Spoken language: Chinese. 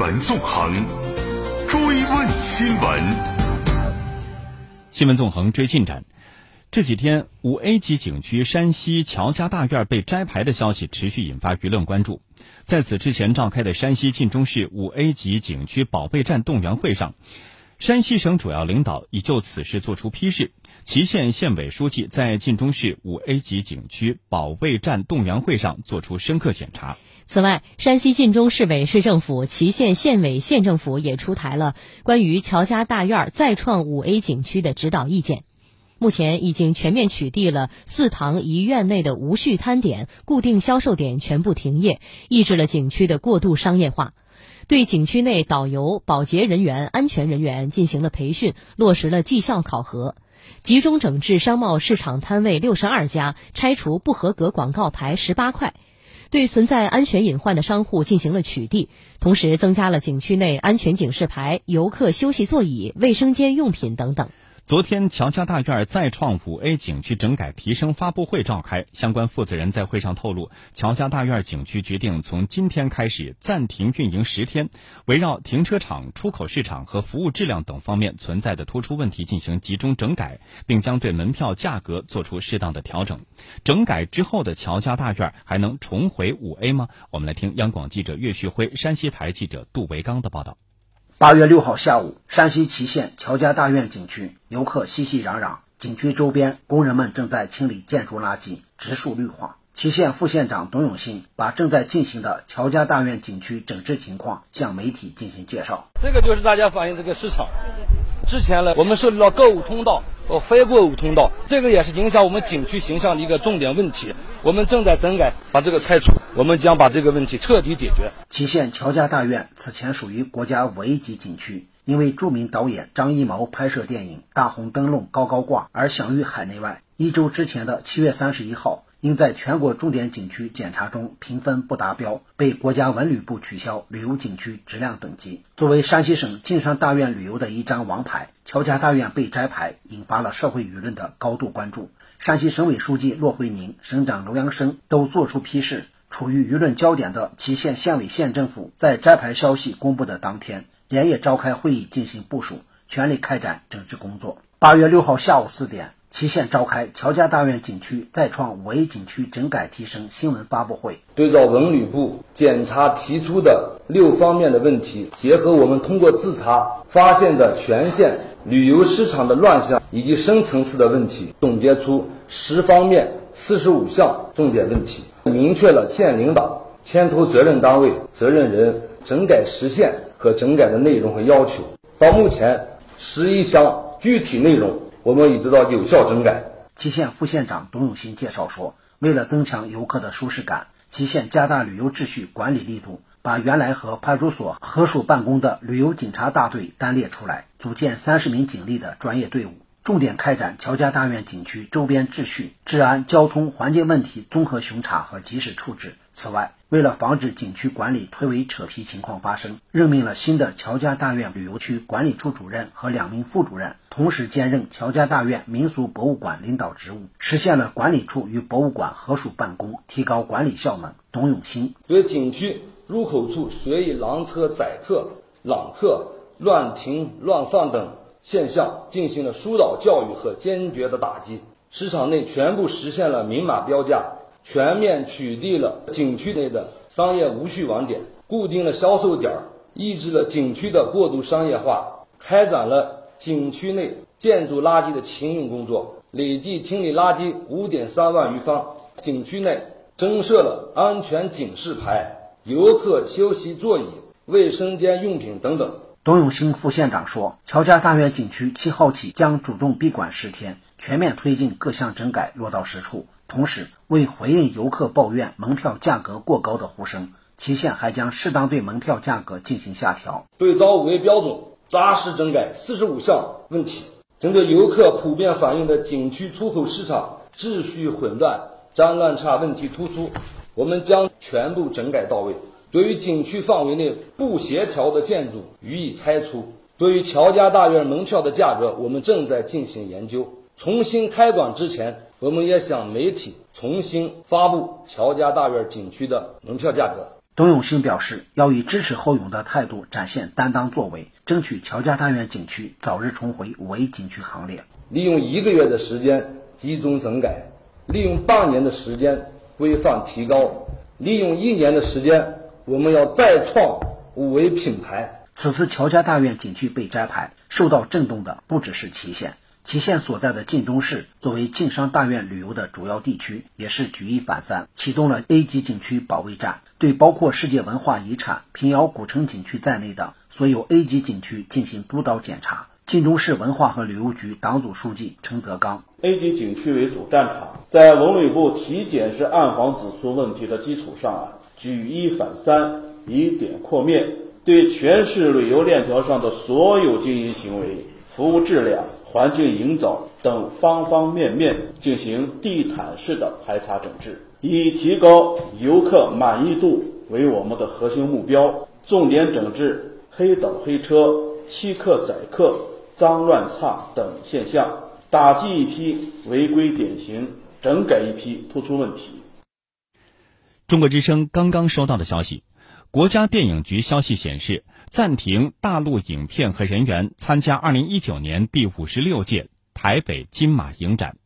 闻纵横，追问新闻。新闻纵横追进展。这几天，五 A 级景区山西乔家大院被摘牌的消息持续引发舆论关注。在此之前召开的山西晋中市五 A 级景区保卫战动员会上，山西省主要领导已就此事作出批示。祁县县委书记在晋中市五 A 级景区保卫战动员会上作出深刻检查。此外，山西晋中市委市政府、祁县县委县政府也出台了关于乔家大院再创五 A 景区的指导意见。目前已经全面取缔了四堂一院内的无序摊点，固定销售点全部停业，抑制了景区的过度商业化。对景区内导游、保洁人员、安全人员进行了培训，落实了绩效考核。集中整治商贸市场摊位六十二家，拆除不合格广告牌十八块，对存在安全隐患的商户进行了取缔，同时增加了景区内安全警示牌、游客休息座椅、卫生间用品等等。昨天，乔家大院再创五 A 景区整改提升发布会召开，相关负责人在会上透露，乔家大院景区决定从今天开始暂停运营十天，围绕停车场、出口市场和服务质量等方面存在的突出问题进行集中整改，并将对门票价格做出适当的调整。整改之后的乔家大院还能重回五 A 吗？我们来听央广记者岳旭辉、山西台记者杜维刚的报道。八月六号下午，山西祁县乔家大院景区游客熙熙攘攘，景区周边工人们正在清理建筑垃圾，植树绿化。祁县副县长董永新把正在进行的乔家大院景区整治情况向媒体进行介绍。这个就是大家反映这个市场。之前呢，我们涉及到购物通道和非购物通道，这个也是影响我们景区形象的一个重点问题。我们正在整改，把这个拆除，我们将把这个问题彻底解决。祁县乔家大院此前属于国家五 A 级景区，因为著名导演张艺谋拍摄电影《大红灯笼高高挂》而享誉海内外。一周之前的七月三十一号。因在全国重点景区检查中评分不达标，被国家文旅部取消旅游景区质量等级。作为山西省晋商大院旅游的一张王牌，乔家大院被摘牌，引发了社会舆论的高度关注。山西省委书记骆惠宁、省长娄阳生都作出批示。处于舆论焦点的祁县县委县政府，在摘牌消息公布的当天，连夜召开会议进行部署，全力开展整治工作。八月六号下午四点。祁县召开乔家大院景区再创五 A 景区整改提升新闻发布会，对照文旅部检查提出的六方面的问题，结合我们通过自查发现的全县旅游市场的乱象以及深层次的问题，总结出十方面四十五项重点问题，明确了县领导、牵头责任单位、责任人整改实现和整改的内容和要求。到目前，十一项具体内容。我们已得到有效整改。祁县副县长董永新介绍说，为了增强游客的舒适感，祁县加大旅游秩序管理力度，把原来和派出所合署办公的旅游警察大队单列出来，组建三十名警力的专业队伍，重点开展乔家大院景区周边秩序、治安、交通、环境问题综合巡查和及时处置。此外，为了防止景区管理推诿扯皮情况发生，任命了新的乔家大院旅游区管理处主任和两名副主任，同时兼任乔家大院民俗博物馆领导职务，实现了管理处与博物馆合署办公，提高管理效能。董永新对景区入口处随意拦车载客、揽客、乱停乱放等现象进行了疏导教育和坚决的打击，市场内全部实现了明码标价。全面取缔了景区内的商业无序网点，固定了销售点，抑制了景区的过度商业化，开展了景区内建筑垃圾的清运工作，累计清理垃圾五点三万余方。景区内增设了安全警示牌、游客休息座椅、卫生间用品等等。董永新副县长说：“乔家大院景区七号起将主动闭馆十天，全面推进各项整改落到实处。”同时，为回应游客抱怨门票价格过高的呼声，祁县还将适当对门票价格进行下调。对照五 A 标准，扎实整改四十五项问题。针对游客普遍反映的景区出口市场秩序混乱、脏乱差问题突出，我们将全部整改到位。对于景区范围内不协调的建筑予以拆除。对于乔家大院门票的价格，我们正在进行研究。重新开馆之前。我们也向媒体重新发布乔家大院景区的门票价格。董永新表示，要以支持后勇的态度展现担当作为，争取乔家大院景区早日重回五 A 景区行列。利用一个月的时间集中整改，利用半年的时间规范提高，利用一年的时间，我们要再创五 A 品牌。此次乔家大院景区被摘牌，受到震动的不只是祁县。祁县所在的晋中市作为晋商大院旅游的主要地区，也是举一反三，启动了 A 级景区保卫战，对包括世界文化遗产平遥古城景区在内的所有 A 级景区进行督导检查。晋中市文化和旅游局党组书记陈德刚：A 级景区为主战场，在文旅部体检是暗访指出问题的基础上啊，举一反三，以点扩面，对全市旅游链条上的所有经营行为、服务质量。环境营造等方方面面进行地毯式的排查整治，以提高游客满意度为我们的核心目标，重点整治黑倒黑车、欺客宰客、脏乱差等现象，打击一批违规典型，整改一批突出问题。中国之声刚刚收到的消息，国家电影局消息显示。暂停大陆影片和人员参加二零一九年第五十六届台北金马影展。